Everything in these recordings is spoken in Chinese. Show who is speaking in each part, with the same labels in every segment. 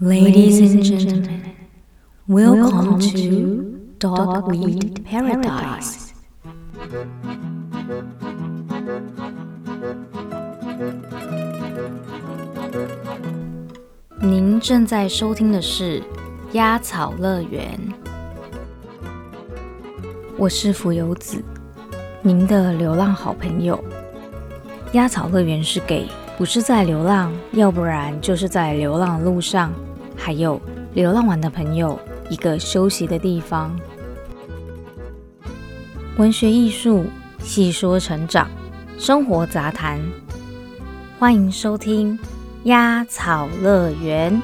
Speaker 1: Ladies and gentlemen, welcome to Dogweed Paradise. 您正在收听的是《鸭草乐园》，我是浮游子，您的流浪好朋友。鸭草乐园是给不是在流浪，要不然就是在流浪的路上，还有流浪完的朋友一个休息的地方。文学艺术细说成长，生活杂谈，欢迎收听。鸭草乐园，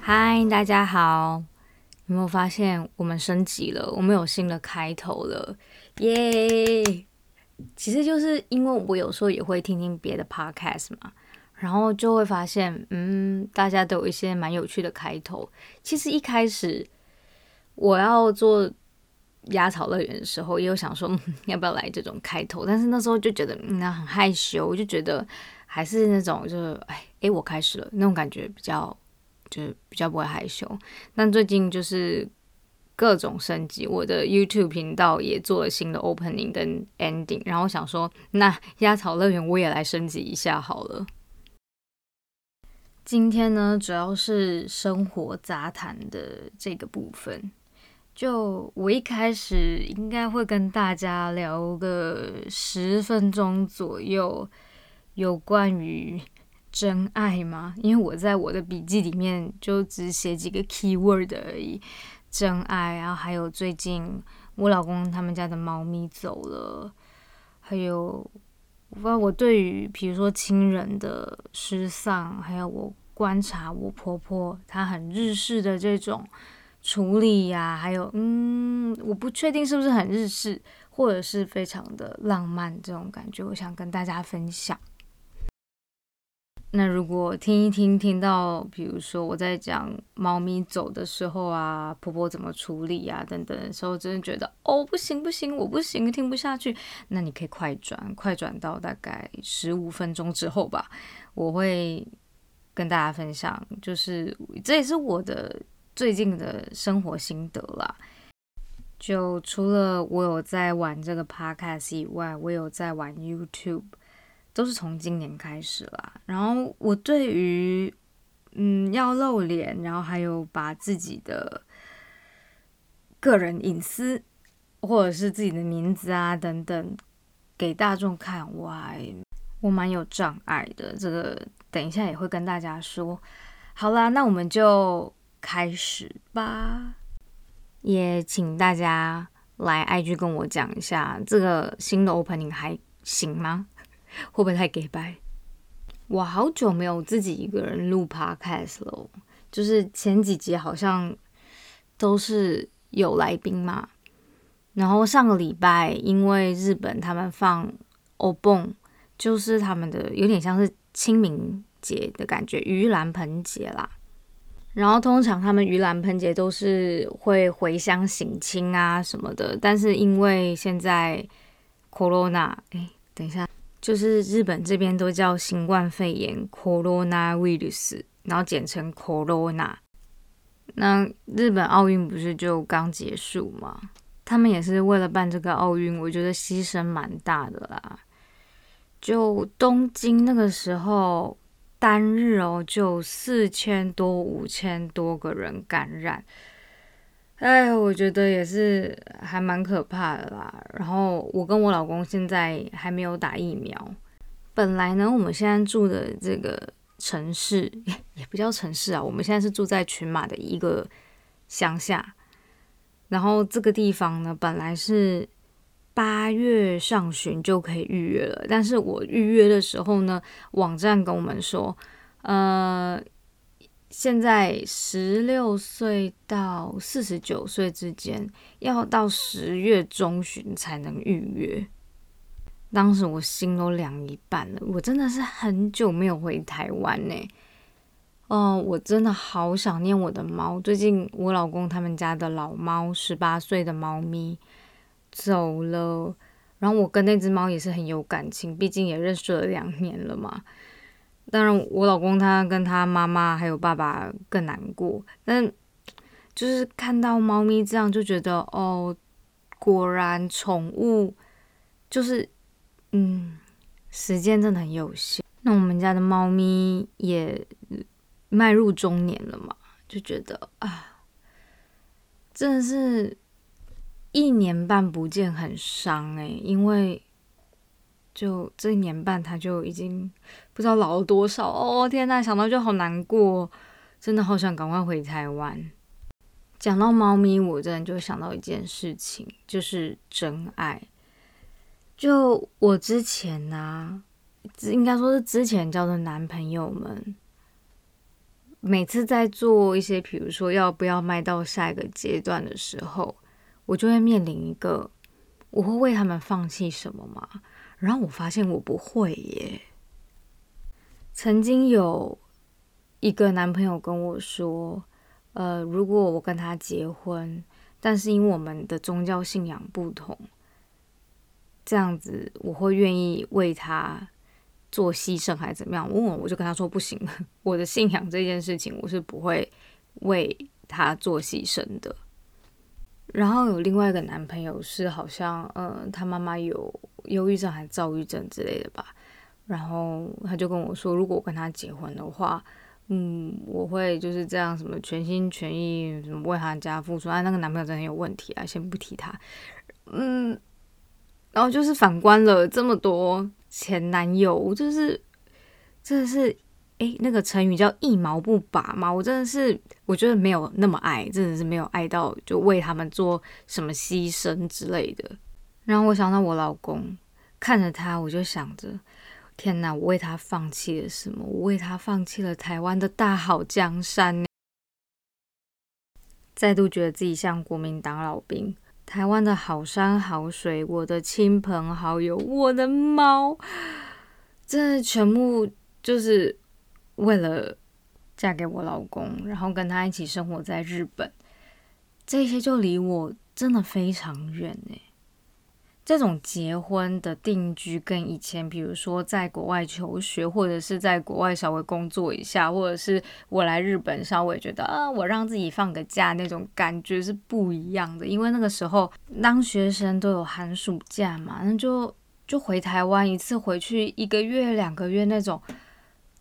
Speaker 1: 嗨，大家好！有没有发现我们升级了？我们有新的开头了，耶！其实就是因为我有时候也会听听别的 podcast 嘛，然后就会发现，嗯，大家都有一些蛮有趣的开头。其实一开始我要做。鸭草乐园的时候，也有想说 要不要来这种开头，但是那时候就觉得那很害羞，我就觉得还是那种就是哎哎我开始了那种感觉比较就是比较不会害羞。但最近就是各种升级，我的 YouTube 频道也做了新的 Opening 跟 Ending，然后想说那鸭草乐园我也来升级一下好了。今天呢，主要是生活杂谈的这个部分。就我一开始应该会跟大家聊个十分钟左右，有关于真爱吗？因为我在我的笔记里面就只写几个 key word 而已，真爱，然后还有最近我老公他们家的猫咪走了，还有我不知道我对于比如说亲人的失丧，还有我观察我婆婆她很日式的这种。处理呀，还有，嗯，我不确定是不是很日式，或者是非常的浪漫这种感觉，我想跟大家分享。那如果听一听，听到比如说我在讲猫咪走的时候啊，婆婆怎么处理啊等等的时候，真的觉得哦不行不行，我不行，听不下去，那你可以快转，快转到大概十五分钟之后吧，我会跟大家分享，就是这也是我的。最近的生活心得啦，就除了我有在玩这个 podcast 以外，我有在玩 YouTube，都是从今年开始啦。然后我对于嗯要露脸，然后还有把自己的个人隐私或者是自己的名字啊等等给大众看，我还我蛮有障碍的。这个等一下也会跟大家说。好啦，那我们就。开始吧，也请大家来 IG 跟我讲一下，这个新的 opening 还行吗？会不会太给白？我好久没有自己一个人录 podcast 了，就是前几集好像都是有来宾嘛。然后上个礼拜，因为日本他们放 o b o n 就是他们的有点像是清明节的感觉，盂兰盆节啦。然后通常他们盂兰盆节都是会回乡省亲啊什么的，但是因为现在 corona，哎，等一下，就是日本这边都叫新冠肺炎 coronavirus，然后简称 corona。那日本奥运不是就刚结束吗？他们也是为了办这个奥运，我觉得牺牲蛮大的啦。就东京那个时候。单日哦，就四千多、五千多个人感染，哎，我觉得也是还蛮可怕的啦。然后我跟我老公现在还没有打疫苗。本来呢，我们现在住的这个城市也不叫城市啊，我们现在是住在群马的一个乡下。然后这个地方呢，本来是。八月上旬就可以预约了，但是我预约的时候呢，网站跟我们说，呃，现在十六岁到四十九岁之间，要到十月中旬才能预约。当时我心都凉一半了，我真的是很久没有回台湾呢。哦，我真的好想念我的猫。最近我老公他们家的老猫，十八岁的猫咪。走了，然后我跟那只猫也是很有感情，毕竟也认识了两年了嘛。当然，我老公他跟他妈妈还有爸爸更难过，但就是看到猫咪这样，就觉得哦，果然宠物就是嗯，时间真的很有限。那我们家的猫咪也迈入中年了嘛，就觉得啊，真的是一年半不见很伤诶，因为。就这一年半，他就已经不知道老了多少哦！天呐，想到就好难过，真的好想赶快回台湾。讲到猫咪，我真的就想到一件事情，就是真爱。就我之前呢，应该说是之前交的男朋友们，每次在做一些，比如说要不要迈到下一个阶段的时候，我就会面临一个，我会为他们放弃什么吗？然后我发现我不会耶。曾经有一个男朋友跟我说：“呃，如果我跟他结婚，但是因为我们的宗教信仰不同，这样子我会愿意为他做牺牲还是怎么样？”问我，我就跟他说：“不行，我的信仰这件事情，我是不会为他做牺牲的。”然后有另外一个男朋友是好像，呃，他妈妈有忧郁症还是躁郁症之类的吧。然后他就跟我说，如果我跟他结婚的话，嗯，我会就是这样，什么全心全意，什么为他家付出。哎，那个男朋友真的有问题啊，先不提他。嗯，然后就是反观了这么多前男友，就是真的是。哎，那个成语叫一毛不拔嘛，我真的是我觉得没有那么爱，真的是没有爱到就为他们做什么牺牲之类的。然后我想到我老公，看着他，我就想着，天哪，我为他放弃了什么？我为他放弃了台湾的大好江山，再度觉得自己像国民党老兵，台湾的好山好水，我的亲朋好友，我的猫，这全部就是。为了嫁给我老公，然后跟他一起生活在日本，这些就离我真的非常远哎。这种结婚的定居，跟以前比如说在国外求学，或者是在国外稍微工作一下，或者是我来日本稍微觉得啊，我让自己放个假那种感觉是不一样的。因为那个时候当学生都有寒暑假嘛，那就就回台湾一次，回去一个月两个月那种。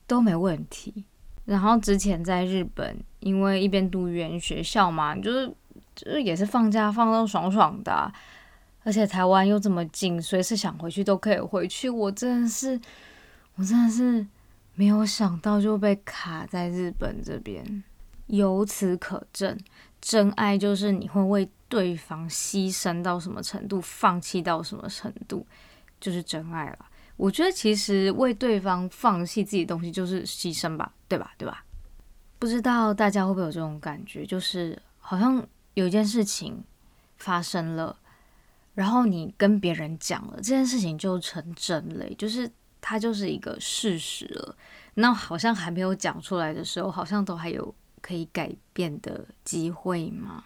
Speaker 1: 都没问题。然后之前在日本，因为一边读语言学校嘛，就是就是也是放假放到爽爽的，而且台湾又这么近，随时想回去都可以回去。我真的是，我真的是没有想到就被卡在日本这边。由此可证，真爱就是你会为对方牺牲到什么程度，放弃到什么程度，就是真爱了。我觉得其实为对方放弃自己的东西就是牺牲吧，对吧？对吧？不知道大家会不会有这种感觉，就是好像有一件事情发生了，然后你跟别人讲了这件事情就成真了，就是它就是一个事实了。那好像还没有讲出来的时候，好像都还有可以改变的机会吗？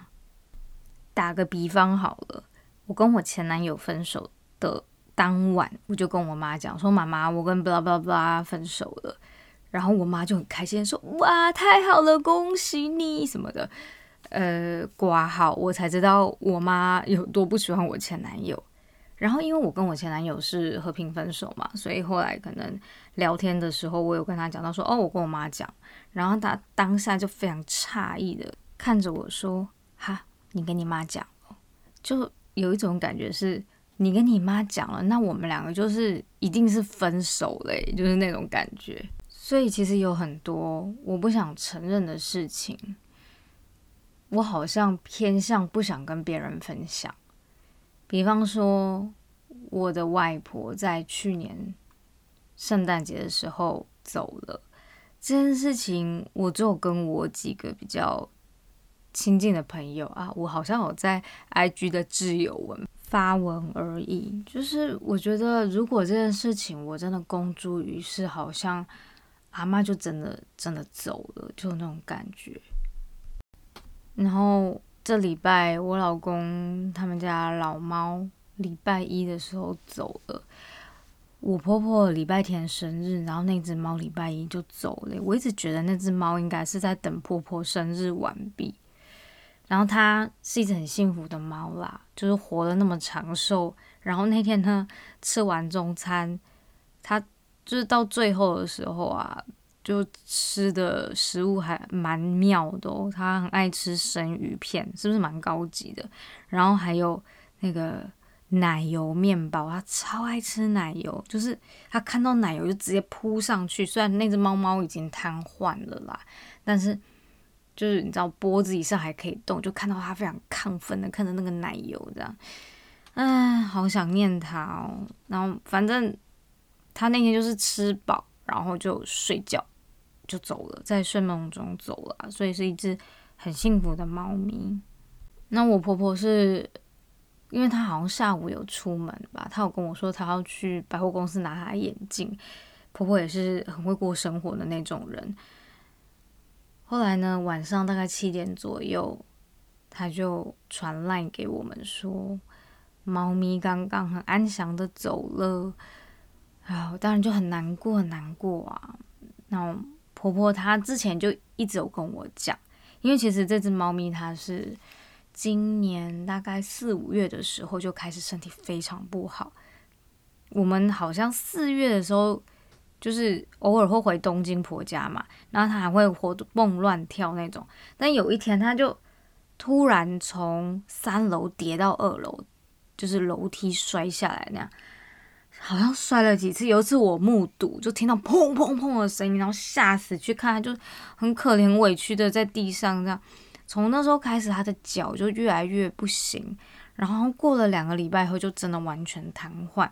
Speaker 1: 打个比方好了，我跟我前男友分手的。当晚我就跟我妈讲说：“妈妈，我跟巴拉巴拉巴拉分手了。”然后我妈就很开心说：“哇，太好了，恭喜你什么的。”呃，挂号我才知道我妈有多不喜欢我前男友。然后因为我跟我前男友是和平分手嘛，所以后来可能聊天的时候，我有跟他讲到说：“哦，我跟我妈讲。”然后他当下就非常诧异的看着我说：“哈，你跟你妈讲就有一种感觉是。你跟你妈讲了，那我们两个就是一定是分手嘞，就是那种感觉。所以其实有很多我不想承认的事情，我好像偏向不想跟别人分享。比方说，我的外婆在去年圣诞节的时候走了，这件事情我只有跟我几个比较亲近的朋友啊，我好像有在 IG 的挚友文。发文而已，就是我觉得，如果这件事情我真的公诸于世，好像阿妈就真的真的走了，就那种感觉。然后这礼拜我老公他们家老猫礼拜一的时候走了。我婆婆礼拜天生日，然后那只猫礼拜一就走了。我一直觉得那只猫应该是在等婆婆生日完毕。然后它是一只很幸福的猫啦，就是活了那么长寿。然后那天呢，吃完中餐，它就是到最后的时候啊，就吃的食物还蛮妙的哦。它很爱吃生鱼片，是不是蛮高级的？然后还有那个。奶油面包，它超爱吃奶油，就是它看到奶油就直接扑上去。虽然那只猫猫已经瘫痪了啦，但是就是你知道脖子以上还可以动，就看到它非常亢奋的看着那个奶油这样，嗯，好想念它哦。然后反正它那天就是吃饱，然后就睡觉就走了，在睡梦中走了，所以是一只很幸福的猫咪。那我婆婆是。因为她好像下午有出门吧，她有跟我说她要去百货公司拿她眼镜。婆婆也是很会过生活的那种人。后来呢，晚上大概七点左右，她就传赖给我们说，猫咪刚刚很安详的走了。啊，当然就很难过，很难过啊。那婆婆她之前就一直有跟我讲，因为其实这只猫咪它是。今年大概四五月的时候就开始身体非常不好。我们好像四月的时候，就是偶尔会回东京婆家嘛，然后它还会活蹦乱跳那种。但有一天，它就突然从三楼跌到二楼，就是楼梯摔下来那样，好像摔了几次。有一次我目睹，就听到砰砰砰的声音，然后吓死去看，他就很可怜委屈的在地上这样。从那时候开始，他的脚就越来越不行，然后过了两个礼拜后，就真的完全瘫痪。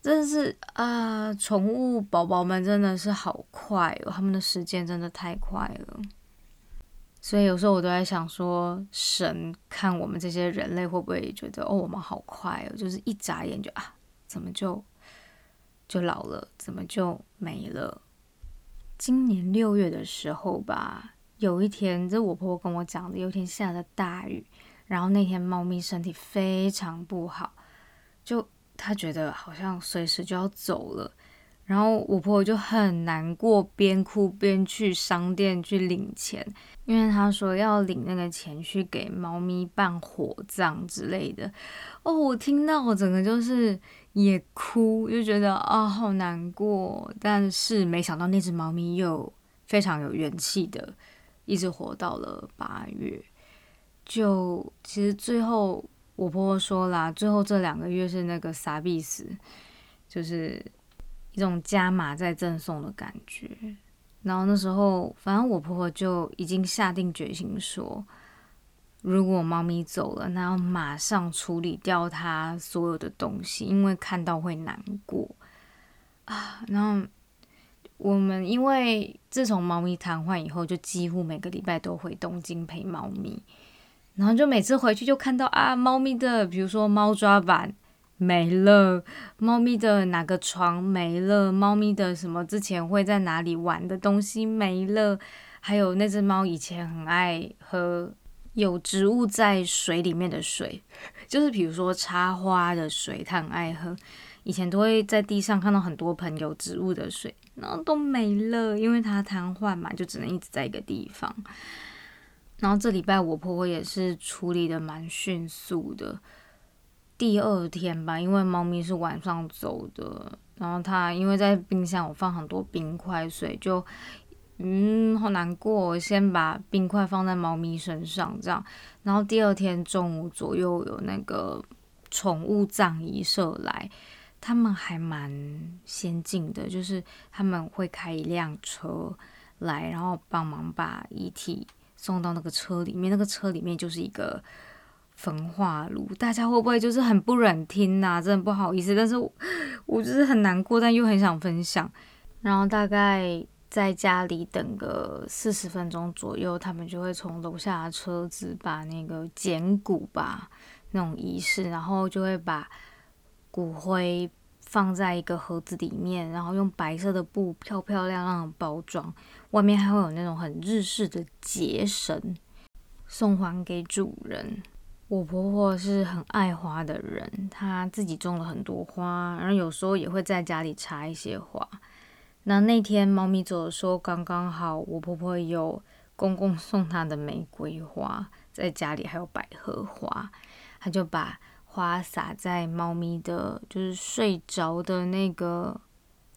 Speaker 1: 真的是啊，宠物宝宝们真的是好快哦，他们的时间真的太快了。所以有时候我都在想说，神看我们这些人类会不会觉得哦，我们好快哦，就是一眨眼就啊，怎么就就老了，怎么就没了？今年六月的时候吧。有一天，这我婆婆跟我讲的，有一天下了大雨，然后那天猫咪身体非常不好，就她觉得好像随时就要走了，然后我婆婆就很难过，边哭边去商店去领钱，因为她说要领那个钱去给猫咪办火葬之类的。哦，我听到我整个就是也哭，就觉得啊好难过，但是没想到那只猫咪又非常有元气的。一直活到了八月，就其实最后我婆婆说啦，最后这两个月是那个傻逼死，就是一种加码在赠送的感觉。然后那时候，反正我婆婆就已经下定决心说，如果猫咪走了，那要马上处理掉它所有的东西，因为看到会难过啊。然后。我们因为自从猫咪瘫痪以后，就几乎每个礼拜都回东京陪猫咪，然后就每次回去就看到啊，猫咪的，比如说猫抓板没了，猫咪的哪个床没了，猫咪的什么之前会在哪里玩的东西没了，还有那只猫以前很爱喝有植物在水里面的水，就是比如说插花的水，它很爱喝。以前都会在地上看到很多盆有植物的水，然后都没了，因为它瘫痪嘛，就只能一直在一个地方。然后这礼拜我婆婆也是处理的蛮迅速的，第二天吧，因为猫咪是晚上走的，然后它因为在冰箱我放很多冰块，所以就嗯好难过，先把冰块放在猫咪身上这样，然后第二天中午左右有那个宠物葬仪社来。他们还蛮先进的，就是他们会开一辆车来，然后帮忙把遗体送到那个车里面。那个车里面就是一个焚化炉。大家会不会就是很不忍听呐？真的不好意思，但是我就是很难过，但又很想分享。然后大概在家里等个四十分钟左右，他们就会从楼下的车子把那个捡骨吧那种仪式，然后就会把。骨灰放在一个盒子里面，然后用白色的布漂漂亮亮的包装，外面还会有那种很日式的结绳，送还给主人。我婆婆是很爱花的人，她自己种了很多花，然后有时候也会在家里插一些花。那那天猫咪走的时候，刚刚好我婆婆有公公送她的玫瑰花，在家里还有百合花，她就把花洒在猫咪的，就是睡着的那个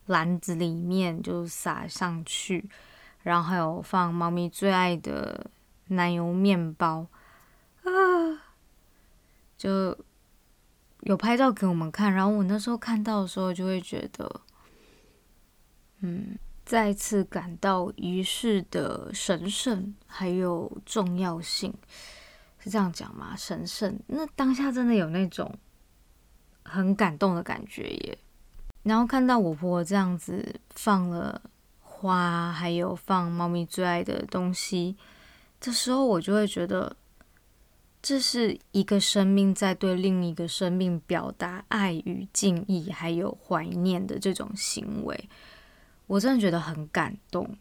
Speaker 1: 篮子里面，就撒上去，然后还有放猫咪最爱的奶油面包啊。就有拍照给我们看，然后我那时候看到的时候，就会觉得，嗯，再次感到仪式的神圣还有重要性，是这样讲吗？神圣，那当下真的有那种很感动的感觉耶。然后看到我婆婆这样子放了花，还有放猫咪最爱的东西，这时候我就会觉得。这是一个生命在对另一个生命表达爱与敬意，还有怀念的这种行为，我真的觉得很感动。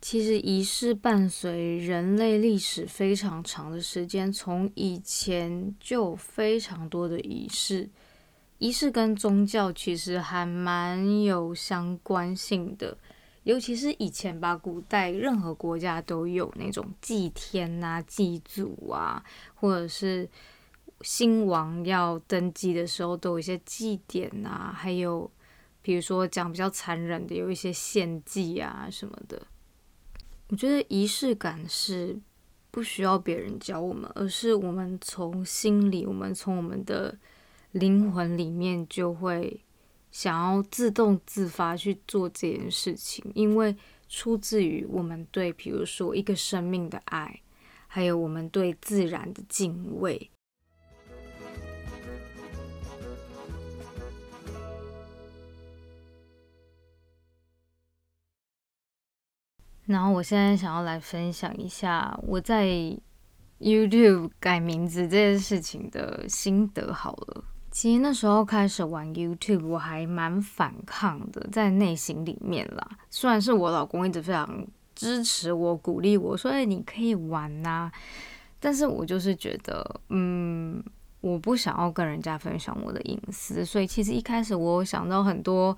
Speaker 1: 其实仪式伴随人类历史非常长的时间，从以前就有非常多的仪式，仪式跟宗教其实还蛮有相关性的。尤其是以前吧，古代任何国家都有那种祭天啊、祭祖啊，或者是新王要登基的时候，都有一些祭典啊，还有比如说讲比较残忍的，有一些献祭啊什么的。我觉得仪式感是不需要别人教我们，而是我们从心里，我们从我们的灵魂里面就会。想要自动自发去做这件事情，因为出自于我们对，比如说一个生命的爱，还有我们对自然的敬畏。然后我现在想要来分享一下我在 YouTube 改名字这件事情的心得，好了。其实那时候开始玩 YouTube，我还蛮反抗的，在内心里面啦。虽然是我老公一直非常支持我、鼓励我，说：“哎，你可以玩呐。”但是我就是觉得，嗯，我不想要跟人家分享我的隐私，所以其实一开始我想到很多，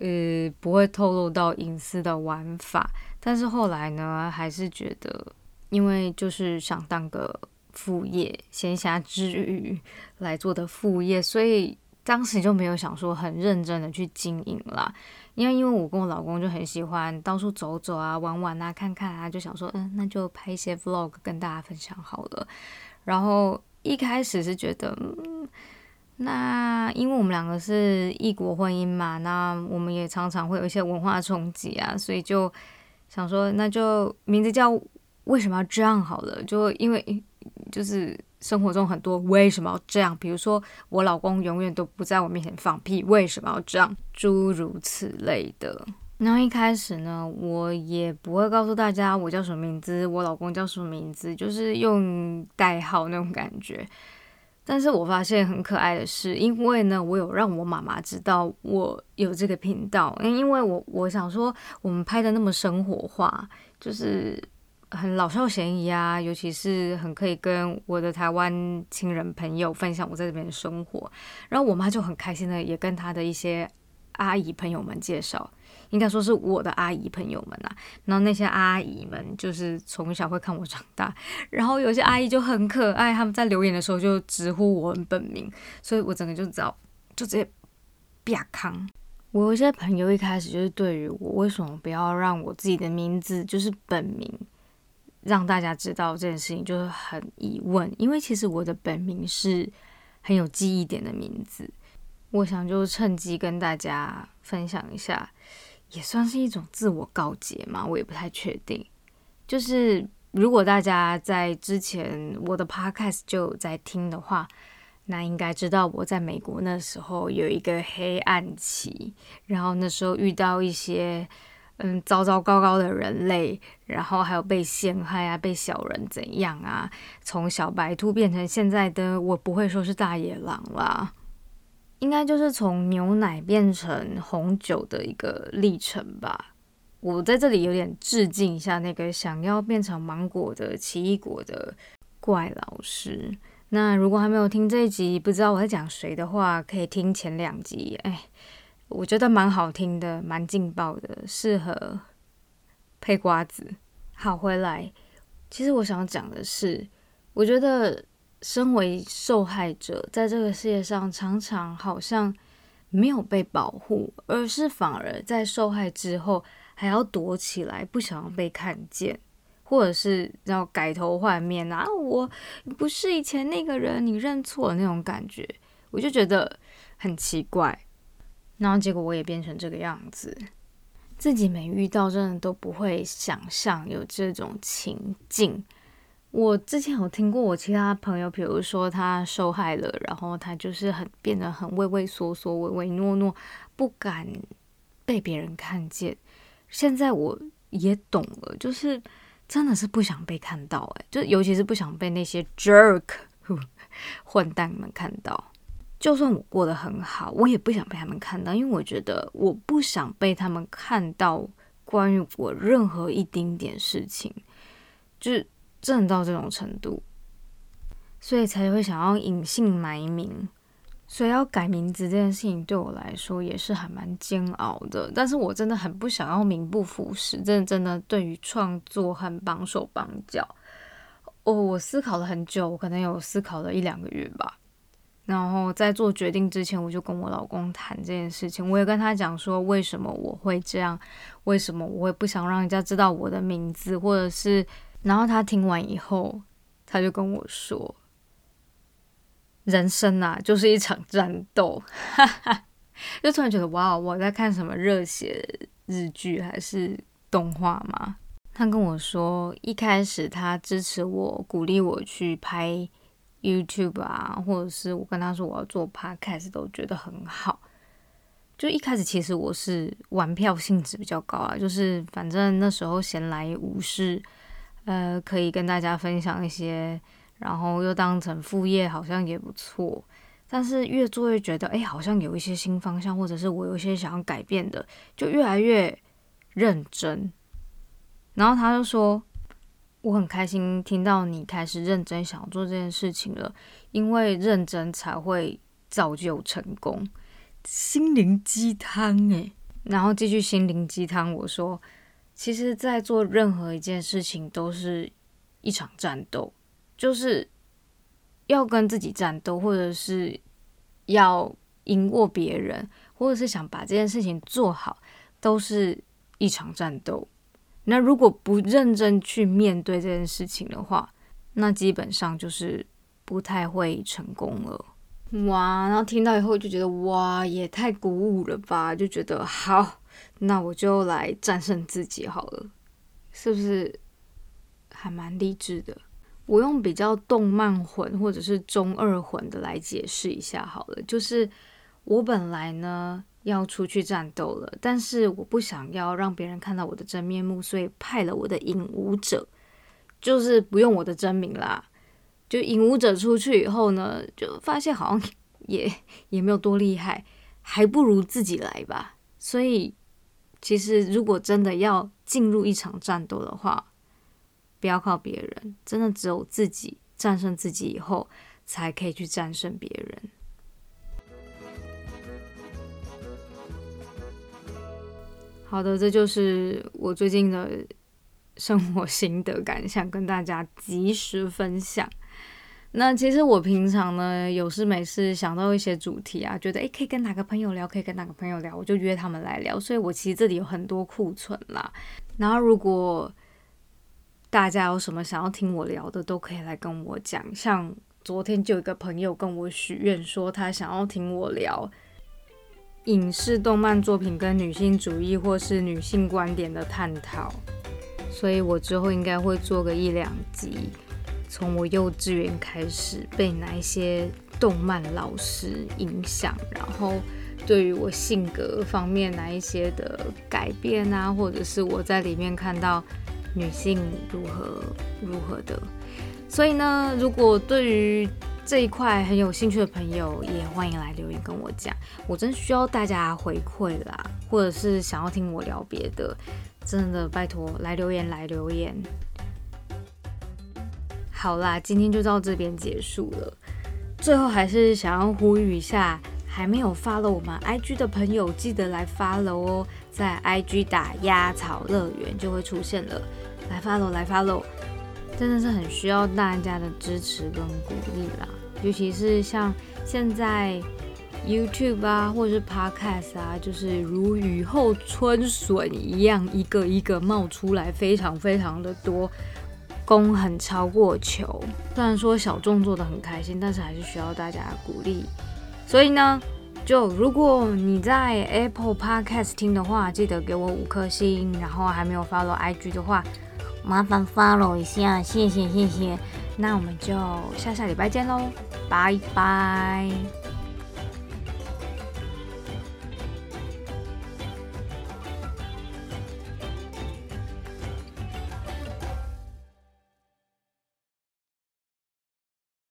Speaker 1: 呃，不会透露到隐私的玩法。但是后来呢，还是觉得，因为就是想当个。副业，闲暇之余来做的副业，所以当时就没有想说很认真的去经营啦。因为因为我跟我老公就很喜欢到处走走啊、玩玩啊、看看啊，就想说，嗯，那就拍一些 vlog 跟大家分享好了。然后一开始是觉得，嗯，那因为我们两个是异国婚姻嘛，那我们也常常会有一些文化冲击啊，所以就想说，那就名字叫为什么要这样好了，就因为。就是生活中很多为什么要这样？比如说我老公永远都不在我面前放屁，为什么要这样？诸如此类的。然后一开始呢，我也不会告诉大家我叫什么名字，我老公叫什么名字，就是用代号那种感觉。但是我发现很可爱的是，因为呢，我有让我妈妈知道我有这个频道，因为我我想说，我们拍的那么生活化，就是。很老少咸宜啊，尤其是很可以跟我的台湾亲人朋友分享我在这边的生活。然后我妈就很开心的，也跟她的一些阿姨朋友们介绍，应该说是我的阿姨朋友们啊。然后那些阿姨们就是从小会看我长大，然后有些阿姨就很可爱，他们在留言的时候就直呼我本名，所以我整个就知道，就直接啪康。我有一些朋友一开始就是对于我为什么不要让我自己的名字就是本名。让大家知道这件事情就是很疑问，因为其实我的本名是很有记忆点的名字，我想就趁机跟大家分享一下，也算是一种自我告诫嘛，我也不太确定。就是如果大家在之前我的 podcast 就在听的话，那应该知道我在美国那时候有一个黑暗期，然后那时候遇到一些。嗯，糟糟糕糕的人类，然后还有被陷害啊，被小人怎样啊？从小白兔变成现在的，我不会说是大野狼啦，应该就是从牛奶变成红酒的一个历程吧。我在这里有点致敬一下那个想要变成芒果的奇异果的怪老师。那如果还没有听这一集，不知道我在讲谁的话，可以听前两集。哎，我觉得蛮好听的，蛮劲爆的，适合配瓜子。好，回来，其实我想讲的是，我觉得身为受害者，在这个世界上，常常好像没有被保护，而是反而在受害之后还要躲起来，不想要被看见。或者是要改头换面啊！我不是以前那个人，你认错了那种感觉，我就觉得很奇怪。然后结果我也变成这个样子，自己没遇到，真的都不会想象有这种情境。我之前有听过我其他朋友，比如说他受害了，然后他就是很变得很畏畏缩缩、唯唯诺诺，不敢被别人看见。现在我也懂了，就是。真的是不想被看到，哎，就尤其是不想被那些 jerk 混蛋们看到。就算我过得很好，我也不想被他们看到，因为我觉得我不想被他们看到关于我任何一丁点事情，就是真的到这种程度，所以才会想要隐姓埋名。所以要改名字这件事情对我来说也是还蛮煎熬的，但是我真的很不想要名不副实，真的真的对于创作很绑手绑脚。哦，我思考了很久，我可能有思考了一两个月吧。然后在做决定之前，我就跟我老公谈这件事情，我也跟他讲说为什么我会这样，为什么我会不想让人家知道我的名字，或者是，然后他听完以后，他就跟我说。人生啊，就是一场战斗，就突然觉得哇，我在看什么热血日剧还是动画吗？他跟我说，一开始他支持我，鼓励我去拍 YouTube 啊，或者是我跟他说我要做 Podcast，都觉得很好。就一开始其实我是玩票性质比较高啊，就是反正那时候闲来无事，呃，可以跟大家分享一些。然后又当成副业，好像也不错。但是越做越觉得，哎，好像有一些新方向，或者是我有一些想要改变的，就越来越认真。然后他就说，我很开心听到你开始认真想做这件事情了，因为认真才会造就成功。心灵鸡汤诶。然后继续心灵鸡汤，我说，其实，在做任何一件事情，都是一场战斗。就是要跟自己战斗，或者是要赢过别人，或者是想把这件事情做好，都是一场战斗。那如果不认真去面对这件事情的话，那基本上就是不太会成功了。哇！然后听到以后就觉得哇，也太鼓舞了吧！就觉得好，那我就来战胜自己好了，是不是还蛮励志的？我用比较动漫魂或者是中二魂的来解释一下好了，就是我本来呢要出去战斗了，但是我不想要让别人看到我的真面目，所以派了我的影武者，就是不用我的真名啦。就影武者出去以后呢，就发现好像也也没有多厉害，还不如自己来吧。所以其实如果真的要进入一场战斗的话，不要靠别人，真的只有自己战胜自己以后，才可以去战胜别人。好的，这就是我最近的生活心得感想，跟大家及时分享。那其实我平常呢，有事没事想到一些主题啊，觉得诶可以跟哪个朋友聊，可以跟哪个朋友聊，我就约他们来聊。所以我其实这里有很多库存啦。然后如果大家有什么想要听我聊的，都可以来跟我讲。像昨天就有一个朋友跟我许愿，说他想要听我聊影视动漫作品跟女性主义或是女性观点的探讨，所以我之后应该会做个一两集，从我幼稚园开始被哪一些动漫老师影响，然后对于我性格方面哪一些的改变啊，或者是我在里面看到。女性如何如何的，所以呢，如果对于这一块很有兴趣的朋友，也欢迎来留言跟我讲。我真需要大家回馈啦，或者是想要听我聊别的，真的拜托来留言来留言。好啦，今天就到这边结束了。最后还是想要呼吁一下，还没有发了我们 IG 的朋友，记得来发了哦。在 IG 打鸭草乐园就会出现了，来发喽，来发喽！真的是很需要大家的支持跟鼓励啦，尤其是像现在 YouTube 啊，或者是 Podcast 啊，就是如雨后春笋一样，一个一个冒出来，非常非常的多，功很超过球。虽然说小众做的很开心，但是还是需要大家鼓励。所以呢，就如果你在 Apple Podcast 听的话，记得给我五颗星，然后还没有 follow IG 的话。麻烦 follow 一下，谢谢谢谢，那我们就下下礼拜见喽，拜拜。